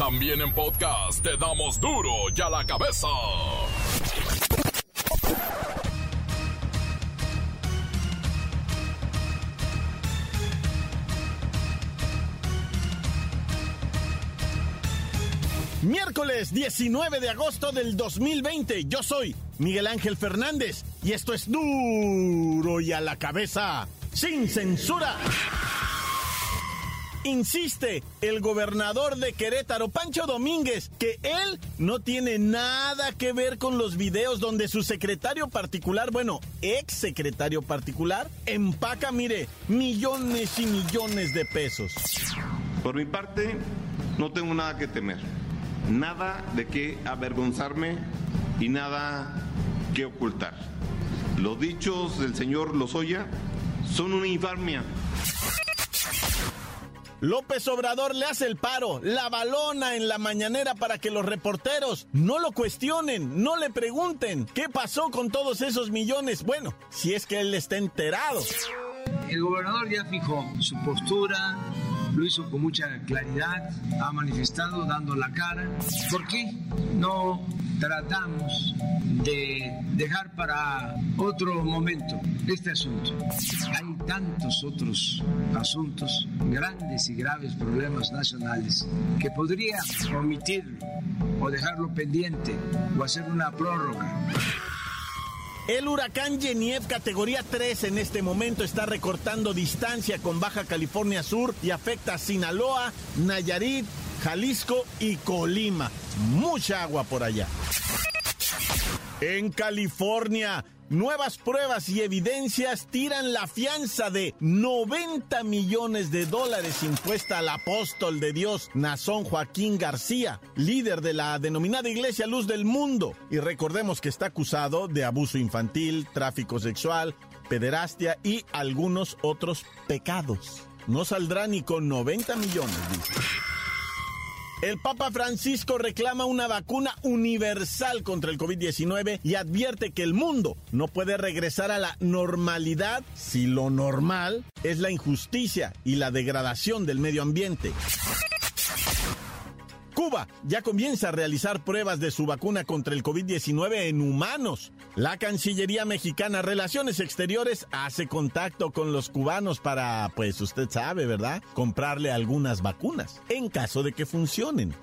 También en podcast te damos duro y a la cabeza. Miércoles 19 de agosto del 2020. Yo soy Miguel Ángel Fernández y esto es duro y a la cabeza, sin censura. Insiste el gobernador de Querétaro, Pancho Domínguez, que él no tiene nada que ver con los videos donde su secretario particular, bueno, ex secretario particular, empaca, mire, millones y millones de pesos. Por mi parte, no tengo nada que temer nada de qué avergonzarme y nada que ocultar. Los dichos del señor Lozoya son una infamia. López Obrador le hace el paro, la balona en la mañanera para que los reporteros no lo cuestionen, no le pregunten qué pasó con todos esos millones. Bueno, si es que él está enterado. El gobernador ya fijó su postura, lo hizo con mucha claridad, ha manifestado dando la cara. ¿Por qué no tratamos de dejar para otro momento este asunto? Hay tantos otros asuntos, grandes y graves problemas nacionales, que podría omitirlo o dejarlo pendiente o hacer una prórroga. El huracán Geniev categoría 3 en este momento está recortando distancia con Baja California Sur y afecta a Sinaloa, Nayarit, Jalisco y Colima. Mucha agua por allá. En California, Nuevas pruebas y evidencias tiran la fianza de 90 millones de dólares impuesta al apóstol de Dios, Nazón Joaquín García, líder de la denominada Iglesia Luz del Mundo. Y recordemos que está acusado de abuso infantil, tráfico sexual, pederastia y algunos otros pecados. No saldrá ni con 90 millones, dice. El Papa Francisco reclama una vacuna universal contra el COVID-19 y advierte que el mundo no puede regresar a la normalidad si lo normal es la injusticia y la degradación del medio ambiente. Cuba ya comienza a realizar pruebas de su vacuna contra el COVID-19 en humanos. La Cancillería Mexicana Relaciones Exteriores hace contacto con los cubanos para, pues usted sabe, ¿verdad? Comprarle algunas vacunas, en caso de que funcionen.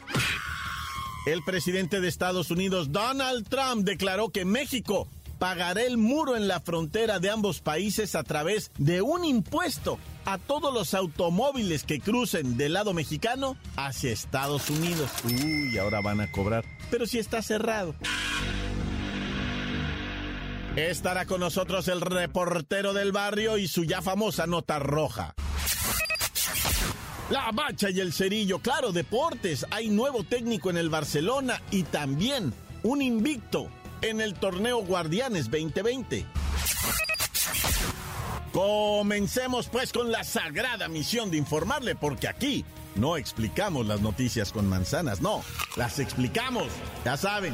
El presidente de Estados Unidos, Donald Trump, declaró que México pagará el muro en la frontera de ambos países a través de un impuesto a todos los automóviles que crucen del lado mexicano hacia Estados Unidos. Uy, ahora van a cobrar. Pero si está cerrado. Estará con nosotros el reportero del barrio y su ya famosa nota roja. La bacha y el cerillo, claro, deportes. Hay nuevo técnico en el Barcelona y también un invicto en el torneo Guardianes 2020. Comencemos pues con la sagrada misión de informarle, porque aquí no explicamos las noticias con manzanas, no, las explicamos, ya saben.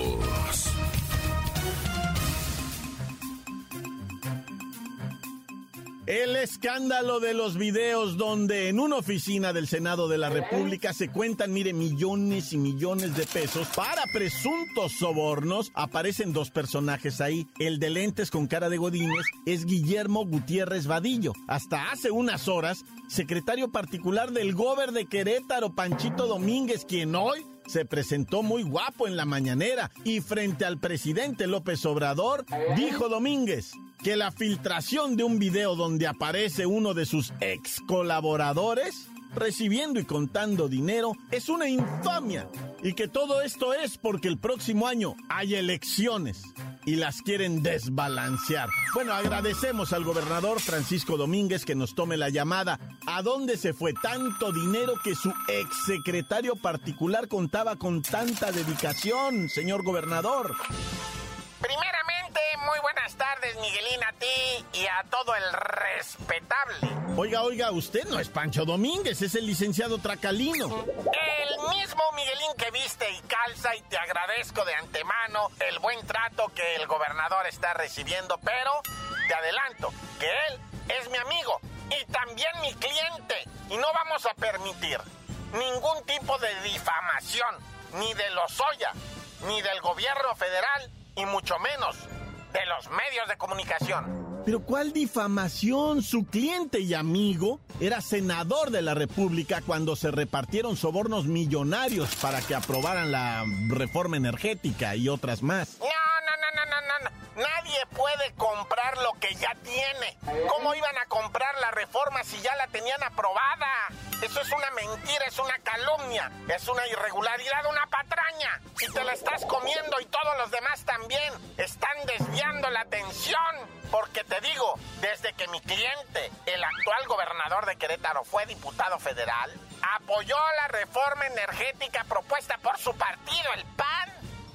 El escándalo de los videos donde en una oficina del Senado de la República se cuentan, mire, millones y millones de pesos para presuntos sobornos. Aparecen dos personajes ahí. El de lentes con cara de godines es Guillermo Gutiérrez Vadillo. Hasta hace unas horas, secretario particular del Gober de Querétaro, Panchito Domínguez, quien hoy se presentó muy guapo en la mañanera y frente al presidente López Obrador, dijo Domínguez que la filtración de un video donde aparece uno de sus ex colaboradores recibiendo y contando dinero es una infamia y que todo esto es porque el próximo año hay elecciones y las quieren desbalancear. Bueno, agradecemos al gobernador Francisco Domínguez que nos tome la llamada. ¿A dónde se fue tanto dinero que su exsecretario particular contaba con tanta dedicación, señor gobernador? Primeramente, muy buenas tardes, Miguelín, a ti y a todo el respetable. Oiga, oiga, usted no es Pancho Domínguez, es el licenciado Tracalino. El mismo Miguelín que viste y calza y te agradezco de antemano el buen trato que el gobernador está recibiendo, pero te adelanto que él es mi amigo y también mi cliente y no vamos a permitir ningún tipo de difamación, ni de los Lozoya, ni del gobierno federal, y mucho menos de los medios de comunicación. Pero ¿cuál difamación? Su cliente y amigo era senador de la República cuando se repartieron sobornos millonarios para que aprobaran la reforma energética y otras más. No, no. Nadie puede comprar lo que ya tiene. ¿Cómo iban a comprar la reforma si ya la tenían aprobada? Eso es una mentira, es una calumnia, es una irregularidad, una patraña. Y te la estás comiendo y todos los demás también están desviando la atención. Porque te digo, desde que mi cliente, el actual gobernador de Querétaro, fue diputado federal, apoyó la reforma energética propuesta por su partido, el PAN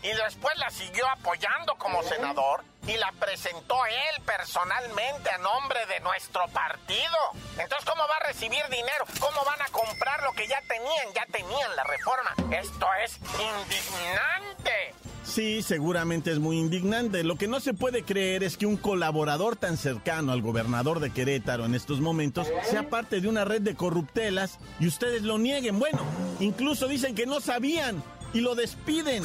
y después la siguió apoyando como senador y la presentó él personalmente a nombre de nuestro partido. Entonces, ¿cómo va a recibir dinero? ¿Cómo van a comprar lo que ya tenían? Ya tenían la reforma. Esto es indignante. Sí, seguramente es muy indignante. Lo que no se puede creer es que un colaborador tan cercano al gobernador de Querétaro en estos momentos sea parte de una red de corruptelas y ustedes lo nieguen. Bueno, incluso dicen que no sabían y lo despiden.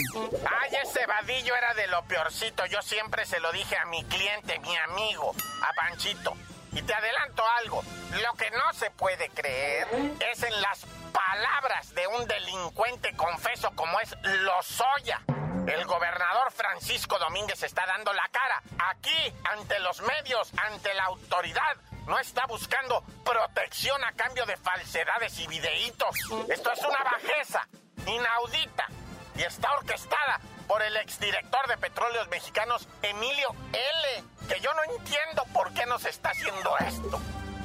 Ay, ese vadillo era de lo peorcito. Yo siempre se lo dije a mi cliente, mi amigo, a Panchito. Y te adelanto algo. Lo que no se puede creer es en las palabras de un delincuente confeso como es Lozoya. El gobernador Francisco Domínguez está dando la cara. Aquí, ante los medios, ante la autoridad, no está buscando protección a cambio de falsedades y videitos. Esto es una bajeza inaudita y está orquestada por el exdirector de Petróleos Mexicanos, Emilio L., que yo no entiendo por qué nos está haciendo esto.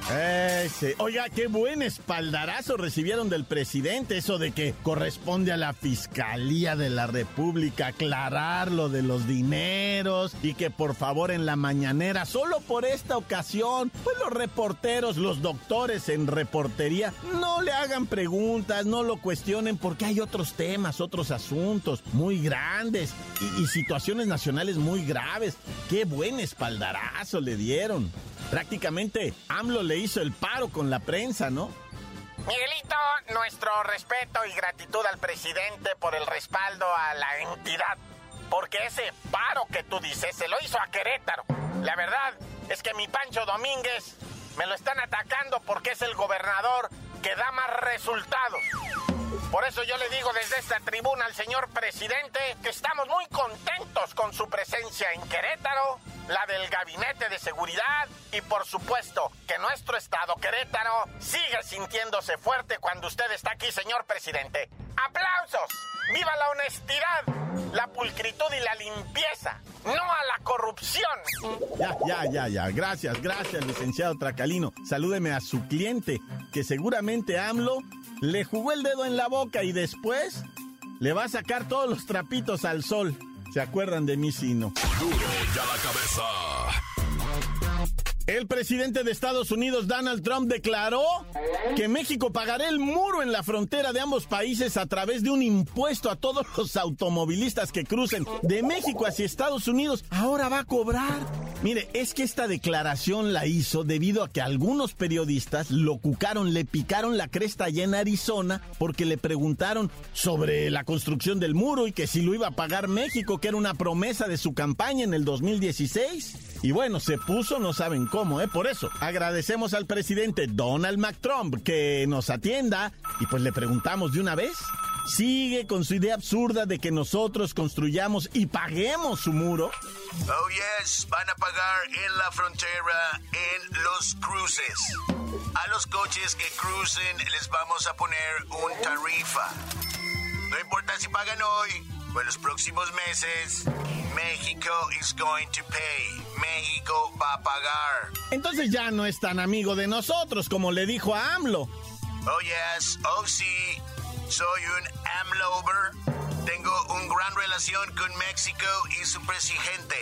Ese. Oiga, qué buen espaldarazo recibieron del presidente, eso de que corresponde a la Fiscalía de la República aclarar lo de los dineros y que por favor en la mañanera, solo por esta ocasión, pues los reporteros, los doctores en reportería, no le hagan preguntas, no lo cuestionen porque hay otros temas, otros asuntos muy grandes y, y situaciones nacionales muy graves. Qué buen espaldarazo le dieron. Prácticamente AMLO le hizo el paro con la prensa, ¿no? Miguelito, nuestro respeto y gratitud al presidente por el respaldo a la entidad. Porque ese paro que tú dices se lo hizo a Querétaro. La verdad es que mi Pancho Domínguez me lo están atacando porque es el gobernador que da más resultados. Por eso yo le digo desde esta tribuna al señor presidente que estamos muy contentos con su presencia en Querétaro, la del gabinete de seguridad y por supuesto que nuestro estado Querétaro sigue sintiéndose fuerte cuando usted está aquí, señor presidente. ¡Aplausos! ¡Viva la honestidad, la pulcritud y la limpieza! ¡No a la corrupción! Ya, ya, ya, ya. Gracias, gracias, licenciado Tracalino. Salúdeme a su cliente, que seguramente AMLO le jugó el dedo en la boca y después le va a sacar todos los trapitos al sol. ¿Se acuerdan de mí, Sino? Duro ya la cabeza. El presidente de Estados Unidos, Donald Trump, declaró que México pagará el muro en la frontera de ambos países a través de un impuesto a todos los automovilistas que crucen de México hacia Estados Unidos. Ahora va a cobrar. Mire, es que esta declaración la hizo debido a que algunos periodistas lo cucaron, le picaron la cresta allá en Arizona porque le preguntaron sobre la construcción del muro y que si lo iba a pagar México, que era una promesa de su campaña en el 2016. Y bueno, se puso, no saben cómo, ¿eh? Por eso, agradecemos al presidente Donald McTrump que nos atienda y pues le preguntamos de una vez. ¿Sigue con su idea absurda de que nosotros construyamos y paguemos su muro? Oh, yes, van a pagar en la frontera en los cruces. A los coches que crucen les vamos a poner un tarifa. No importa si pagan hoy en los próximos meses, México is going to pay. México va a pagar. Entonces ya no es tan amigo de nosotros como le dijo a AMLO. Oh, yes, oh, sí. Soy un AMLover. Tengo una gran relación con México y su presidente.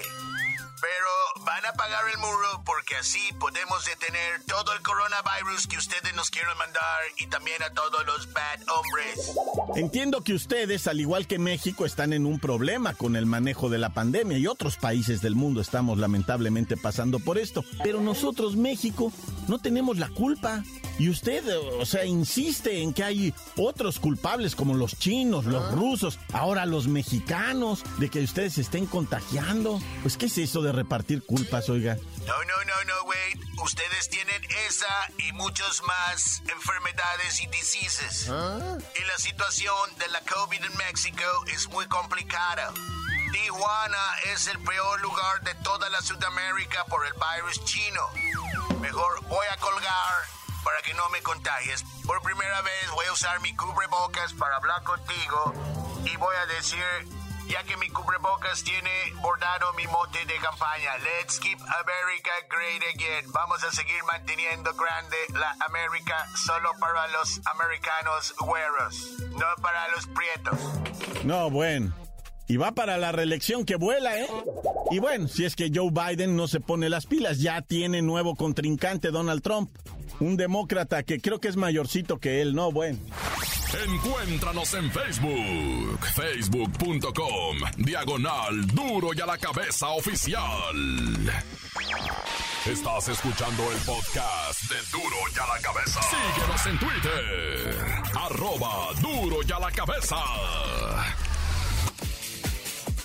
Pero van a pagar el muro porque así podemos detener todo el coronavirus que ustedes nos quieren mandar y también a todos los bad hombres. Entiendo que ustedes, al igual que México, están en un problema con el manejo de la pandemia y otros países del mundo estamos lamentablemente pasando por esto. Pero nosotros, México, no tenemos la culpa. Y usted, o sea, insiste en que hay otros culpables como los chinos, los rusos, ahora los mexicanos, de que ustedes se estén contagiando. Pues, ¿qué es eso de repartir culpas, oiga? No, no, no, no, wait. Ustedes tienen esa y muchos más enfermedades y diseases. Y la situación de la COVID en México es muy complicada. Tijuana es el peor lugar de toda la Sudamérica por el virus chino. Mejor voy a colgar para que no me contagies. Por primera vez voy a usar mi cubrebocas para hablar contigo y voy a decir, ya que mi cubrebocas tiene bordado mi mote de campaña, Let's keep America great again. Vamos a seguir manteniendo grande la América solo para los americanos güeros, no para los prietos. No, bueno. Y va para la reelección que vuela, ¿eh? Y bueno, si es que Joe Biden no se pone las pilas, ya tiene nuevo contrincante Donald Trump. Un demócrata que creo que es mayorcito que él, ¿no? Bueno. Encuéntranos en Facebook, facebook.com, diagonal duro y a la cabeza oficial. Estás escuchando el podcast de duro y a la cabeza. Síguenos en Twitter, arroba duro y a la cabeza.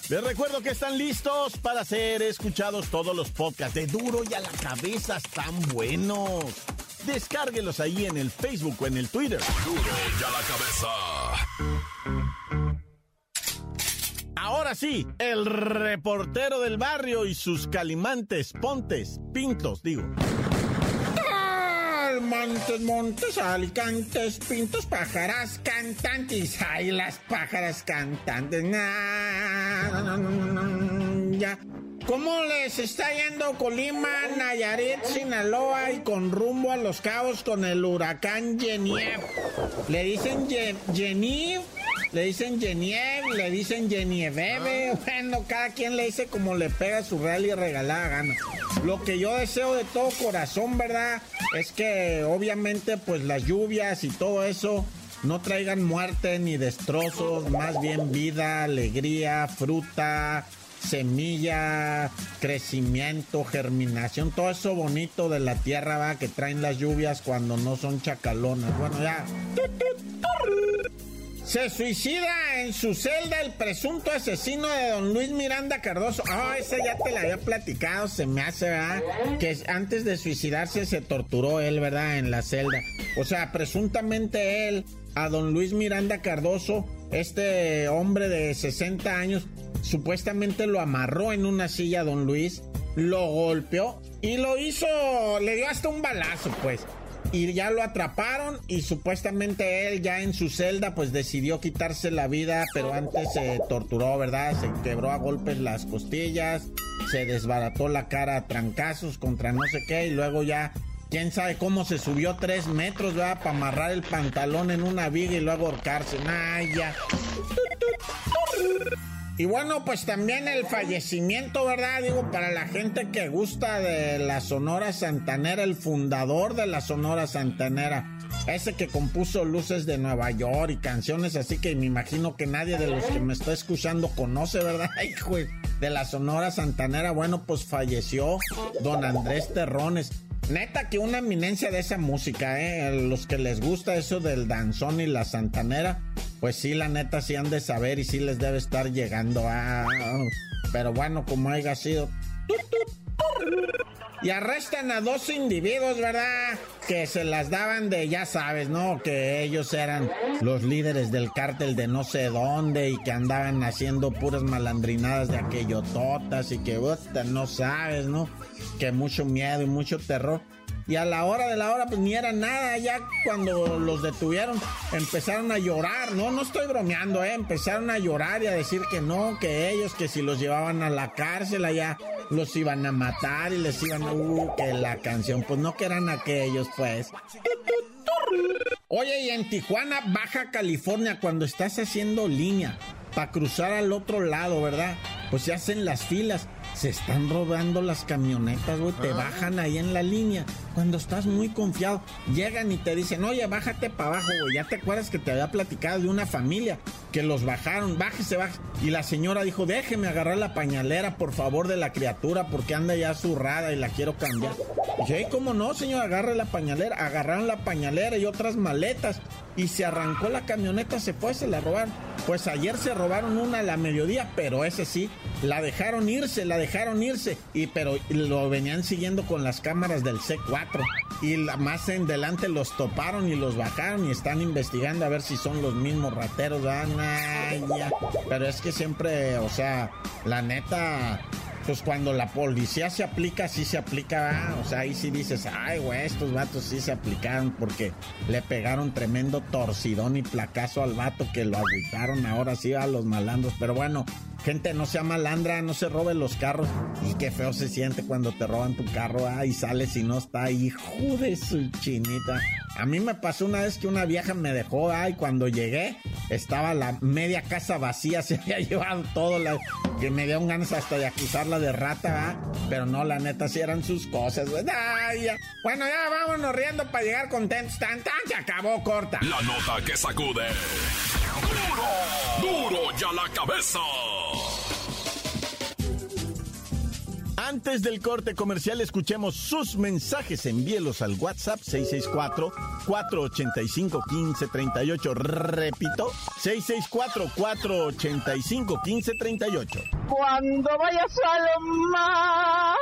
Les recuerdo que están listos para ser escuchados todos los podcasts de duro y a la cabeza, están buenos. Descárguelos ahí en el Facebook o en el Twitter. Duro y a la cabeza. Ahora sí, el reportero del barrio y sus calimantes, pontes, pintos, digo. Montes, montes, alicantes, pintos, pájaras, cantantes. Ay, las pájaras cantantes. Ya. ¿Cómo les está yendo Colima, Nayarit, Sinaloa y con rumbo a los cabos con el huracán Geniev? Le dicen Geniev, le dicen Geniev, le dicen Genieveve. Bueno, cada quien le dice como le pega su real y regalada gana. Lo que yo deseo de todo corazón, ¿verdad? Es que obviamente pues las lluvias y todo eso no traigan muerte ni destrozos, más bien vida, alegría, fruta, semilla, crecimiento, germinación, todo eso bonito de la tierra va que traen las lluvias cuando no son chacalonas. Bueno, ya. Se suicida en su celda el presunto asesino de don Luis Miranda Cardoso. Ah, esa ya te la había platicado, se me hace, ¿verdad? Que antes de suicidarse se torturó él, ¿verdad? En la celda. O sea, presuntamente él, a don Luis Miranda Cardoso, este hombre de 60 años, supuestamente lo amarró en una silla don Luis, lo golpeó y lo hizo, le dio hasta un balazo, pues. Y ya lo atraparon y supuestamente él ya en su celda pues decidió quitarse la vida, pero antes se torturó, ¿verdad? Se quebró a golpes las costillas, se desbarató la cara a trancazos contra no sé qué y luego ya quién sabe cómo se subió tres metros, ¿verdad? Para amarrar el pantalón en una viga y luego ahorcarse. Nah, ya. Y bueno, pues también el fallecimiento, ¿verdad? Digo, para la gente que gusta de la Sonora Santanera, el fundador de la Sonora Santanera, ese que compuso Luces de Nueva York y canciones así que me imagino que nadie de los que me está escuchando conoce, ¿verdad? Hijo de la Sonora Santanera, bueno, pues falleció don Andrés Terrones. Neta que una eminencia de esa música, ¿eh? Los que les gusta eso del danzón y la santanera, pues sí, la neta sí han de saber y sí les debe estar llegando. a... pero bueno, como haya sido. Y arrestan a dos individuos, ¿verdad? Que se las daban de, ya sabes, ¿no? Que ellos eran los líderes del cártel de no sé dónde y que andaban haciendo puras malandrinadas de aquello totas y que, no sabes, ¿no? que mucho miedo y mucho terror. Y a la hora de la hora, pues ni era nada. Ya cuando los detuvieron, empezaron a llorar. No, no estoy bromeando, ¿eh? Empezaron a llorar y a decir que no, que ellos, que si los llevaban a la cárcel allá, los iban a matar y les iban a. Uh, que la canción. Pues no que eran aquellos, pues. Oye, y en Tijuana, Baja California, cuando estás haciendo línea para cruzar al otro lado, ¿verdad? Pues se hacen las filas se están robando las camionetas, güey, te bajan ahí en la línea. Cuando estás muy confiado, llegan y te dicen, oye, bájate para abajo, güey. Ya te acuerdas que te había platicado de una familia que los bajaron, bájese, bájese. Y la señora dijo, déjeme agarrar la pañalera, por favor, de la criatura, porque anda ya zurrada y la quiero cambiar. dije, ¿cómo no, señor? Agarre la pañalera. Agarraron la pañalera y otras maletas. Y se arrancó la camioneta, se fue, se la robaron. Pues ayer se robaron una a la mediodía, pero ese sí, la dejaron irse, la dejaron irse. Y pero lo venían siguiendo con las cámaras del C4. Y la, más en delante los toparon y los bajaron y están investigando a ver si son los mismos rateros. Pero es que siempre, o sea, la neta, pues cuando la policía se aplica, sí se aplica, o sea, ahí sí dices, ay, güey, estos vatos sí se aplicaron porque le pegaron tremendo torcidón y placazo al vato que lo agüitaron ahora sí a los malandros. Pero bueno, gente, no sea malandra, no se roben los carros. Y qué feo se siente cuando te roban tu carro, ah, y sales y no está, hijo de su chinita. A mí me pasó una vez que una vieja me dejó, ay, cuando llegué, estaba la media casa vacía, se había llevado todo, la, que me dio ganas hasta de acusarla de rata, ¿ah? Pero no, la neta, sí eran sus cosas, güey. Bueno, ya vámonos riendo para llegar contentos. Tan, tan, se acabó corta. La nota que sacude. ¡Duro! ¡Duro ya la cabeza! Antes del corte comercial, escuchemos sus mensajes. Envíelos al WhatsApp 664-485-1538. Repito, 664-485-1538. Cuando vayas a lo más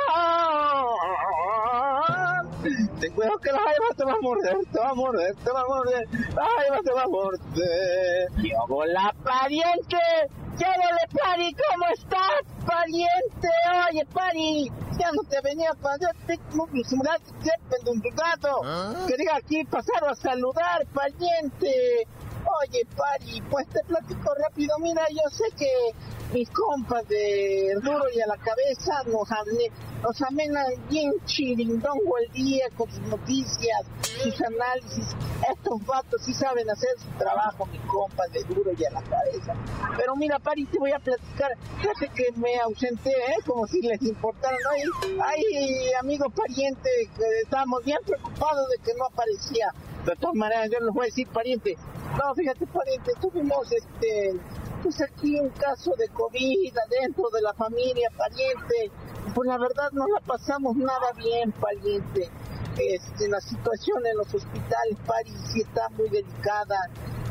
ten cuidado que la jaiba te va a morder, te va a morder, te va a morder, la jaiba te va a morder. Yo la pariente, llévale pari, ¿cómo estás, pariente? Oye, pari, ya no te venía a pasar, un gato. ¿Ah? Quería aquí pasar a saludar, pariente. Oye, pari, pues te platico rápido, mira, yo sé que mis compas de Duro y a la Cabeza nos, nos amenan bien chirindongo el día con sus noticias, sus análisis. Estos vatos sí saben hacer su trabajo, mis compas de Duro y a la Cabeza. Pero mira, Pari, te voy a platicar. Fíjate que me ausenté, ¿eh? Como si les importara. ¿no? Ay, amigo pariente, estábamos bien preocupados de que no aparecía. De todas maneras, yo les voy a decir, pariente. No, fíjate, pariente, tuvimos este pues aquí un caso de COVID dentro de la familia, pariente. Pues la verdad no la pasamos nada bien, pariente. Este, la situación en los hospitales, París, sí está muy delicada.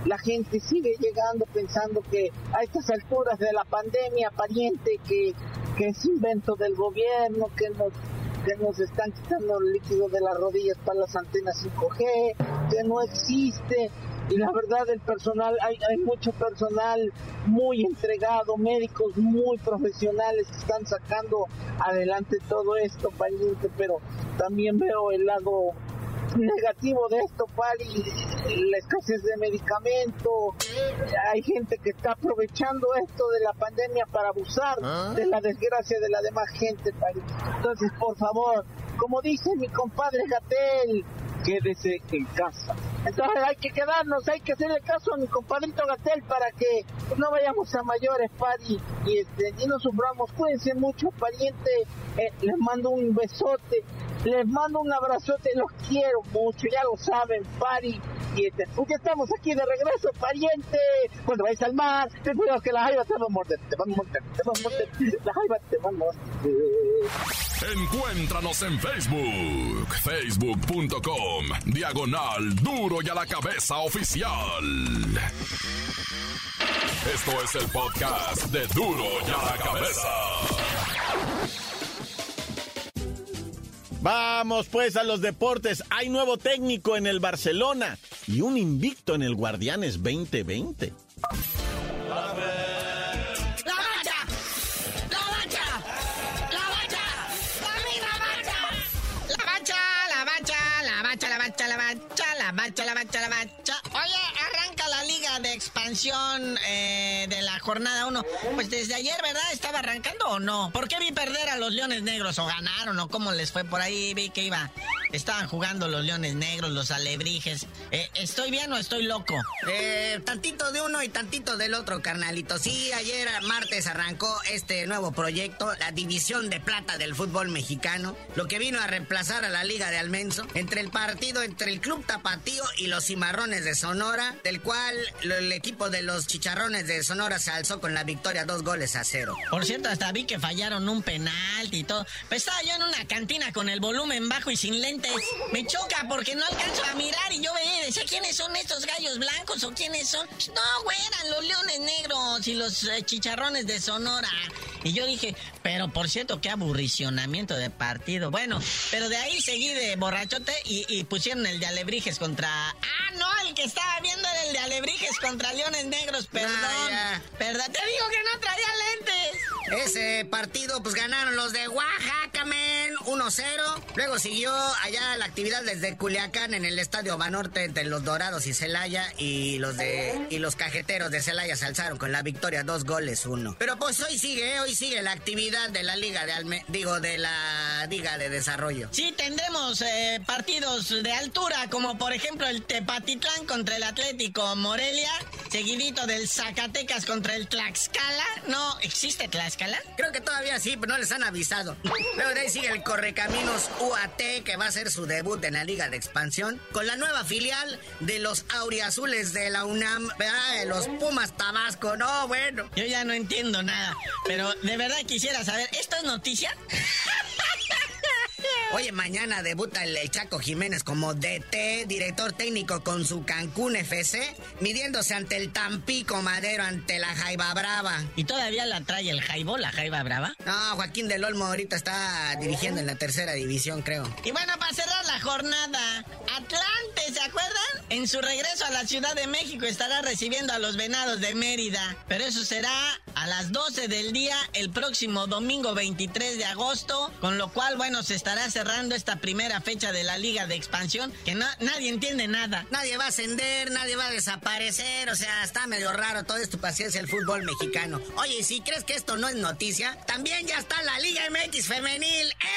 La gente sigue llegando pensando que a estas alturas de la pandemia, pariente, que, que es invento del gobierno, que nos que nos están quitando el líquido de las rodillas para las antenas 5G, que no existe. Y la verdad el personal, hay, hay mucho personal muy entregado, médicos muy profesionales que están sacando adelante todo esto, pariente, pero también veo el lado negativo de esto, Pari, la escasez de medicamento, hay gente que está aprovechando esto de la pandemia para abusar ¿Ah? de la desgracia de la demás gente, Pari. Entonces, por favor, como dice mi compadre Gatel, quédese en casa. Entonces hay que quedarnos, hay que hacerle caso a mi compadrito Gatel para que no vayamos a mayores, pari, y, este, y no suframos. Cuídense mucho, pariente. Eh, les mando un besote, les mando un abrazote, los quiero mucho, ya lo saben, pari. Porque estamos aquí de regreso, pariente. Cuando vais al mar, ten cuidado que la jaiba te va a morder, te va a morder, te va a morder, la jaiba te va a morder. Encuéntranos en Facebook, facebook.com, diagonal duro y a la cabeza oficial. Esto es el podcast de duro y a la cabeza. Vamos pues a los deportes. Hay nuevo técnico en el Barcelona y un invicto en el Guardianes 2020. Eh, de la jornada 1. Pues desde ayer, ¿verdad? ¿Estaba arrancando o no? ¿Por qué vi perder a los Leones Negros? ¿O ganaron? ¿O cómo les fue por ahí? Vi que iba estaban jugando los leones negros, los alebrijes. Eh, ¿Estoy bien o estoy loco? Eh, tantito de uno y tantito del otro, carnalito. Sí, ayer martes arrancó este nuevo proyecto, la División de Plata del fútbol mexicano, lo que vino a reemplazar a la Liga de Almenso, entre el partido entre el Club Tapatío y los Cimarrones de Sonora, del cual el equipo de los Chicharrones de Sonora se alzó con la victoria dos goles a cero. Por cierto, hasta vi que fallaron un penal y todo. Pues estaba yo en una cantina con el volumen bajo y sin lentes. Me choca porque no alcanzo a mirar y yo veía y decía, ¿quiénes son estos gallos blancos o quiénes son? No, güey, eran los leones negros y los eh, chicharrones de Sonora. Y yo dije, pero por cierto, qué aburricionamiento de partido. Bueno, pero de ahí seguí de borrachote y, pusieron el de Alebrijes contra. Ah, no, el que estaba viendo era el de Alebrijes contra Leones Negros, perdón. perdón, te digo que no traía lentes. Ese partido, pues ganaron los de Oaxaca, men, 1-0. Luego siguió allá la actividad desde Culiacán en el estadio Banorte entre los Dorados y Celaya. Y los de. y los cajeteros de Celaya se alzaron con la victoria, dos goles, uno. Pero pues hoy sigue, hoy sigue la actividad de la Liga de Alme digo, de la Liga de Desarrollo. Sí, tendremos eh, partidos de altura, como por ejemplo el Tepatitlán contra el Atlético Morelia, seguidito del Zacatecas contra el Tlaxcala. ¿No existe Tlaxcala? Creo que todavía sí, pero no les han avisado. Luego de ahí sigue el Correcaminos UAT, que va a ser su debut en la Liga de Expansión, con la nueva filial de los Auriazules de la UNAM, ¿verdad? los Pumas Tabasco. No, bueno. Yo ya no entiendo nada, pero de verdad quisiera saber, ¿esto es noticia? Oye, mañana debuta el, Chaco Jiménez como DT, director técnico con su Cancún FC, midiéndose ante el Tampico Madero, ante la Jaiba Brava. ¿Y todavía la trae el Jaibo, la Jaiba Brava? No, Joaquín del Olmo ahorita está dirigiendo en la tercera división, creo. Y bueno, para jornada, Atlante, ¿se acuerdan? En su regreso a la Ciudad de México estará recibiendo a los Venados de Mérida, pero eso será a las 12 del día el próximo domingo 23 de agosto, con lo cual, bueno, se estará cerrando esta primera fecha de la Liga de Expansión, que nadie entiende nada. Nadie va a ascender, nadie va a desaparecer, o sea, está medio raro todo esto, paciencia el fútbol mexicano. Oye, si crees que esto no es noticia, también ya está la Liga MX femenil. ¡Eh!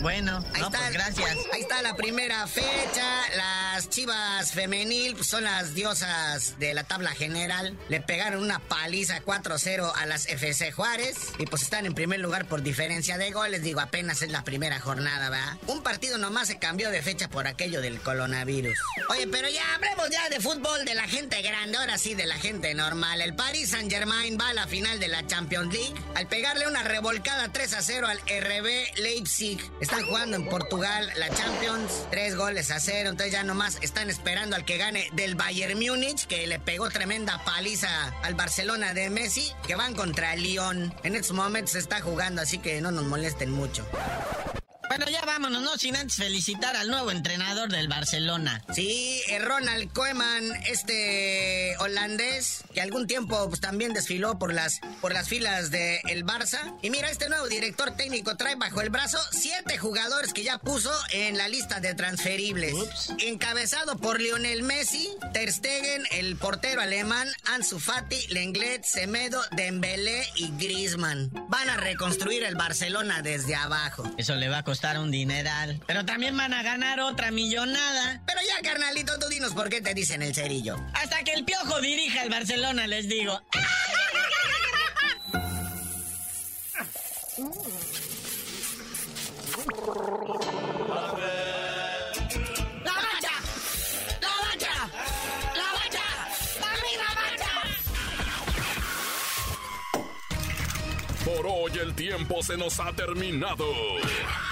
Bueno, ahí está, pues gracias. Ahí está la primera fecha. Las chivas femenil pues, son las diosas de la tabla general. Le pegaron una paliza 4-0 a las FC Juárez. Y pues están en primer lugar por diferencia de goles. Digo, apenas es la primera jornada, ¿verdad? Un partido nomás se cambió de fecha por aquello del coronavirus. Oye, pero ya hablemos ya de fútbol de la gente grande. Ahora sí, de la gente normal. El Paris Saint Germain va a la final de la Champions League al pegarle una revolcada 3 0 al RB Leipzig. Están jugando en Portugal la Champions, tres goles a cero, entonces ya nomás están esperando al que gane del Bayern Múnich, que le pegó tremenda paliza al Barcelona de Messi, que van contra Lyon. En estos momentos se está jugando, así que no nos molesten mucho. Bueno, ya vámonos, no sin antes felicitar al nuevo entrenador del Barcelona. Sí, eh, Ronald Koeman, este holandés, que algún tiempo pues, también desfiló por las, por las filas del el Barça. Y mira, este nuevo director técnico trae bajo el brazo siete jugadores que ya puso en la lista de transferibles. Encabezado por Lionel Messi, Ter Stegen, el portero alemán, Ansu Fati, Lenglet, Semedo, Dembélé y Griezmann. Van a reconstruir el Barcelona desde abajo. Eso le va a costar un dineral. Pero también van a ganar otra millonada. Pero ya, carnalito, tú dinos por qué te dicen el cerillo. Hasta que el piojo dirija el Barcelona, les digo. Por hoy el tiempo se nos ha terminado.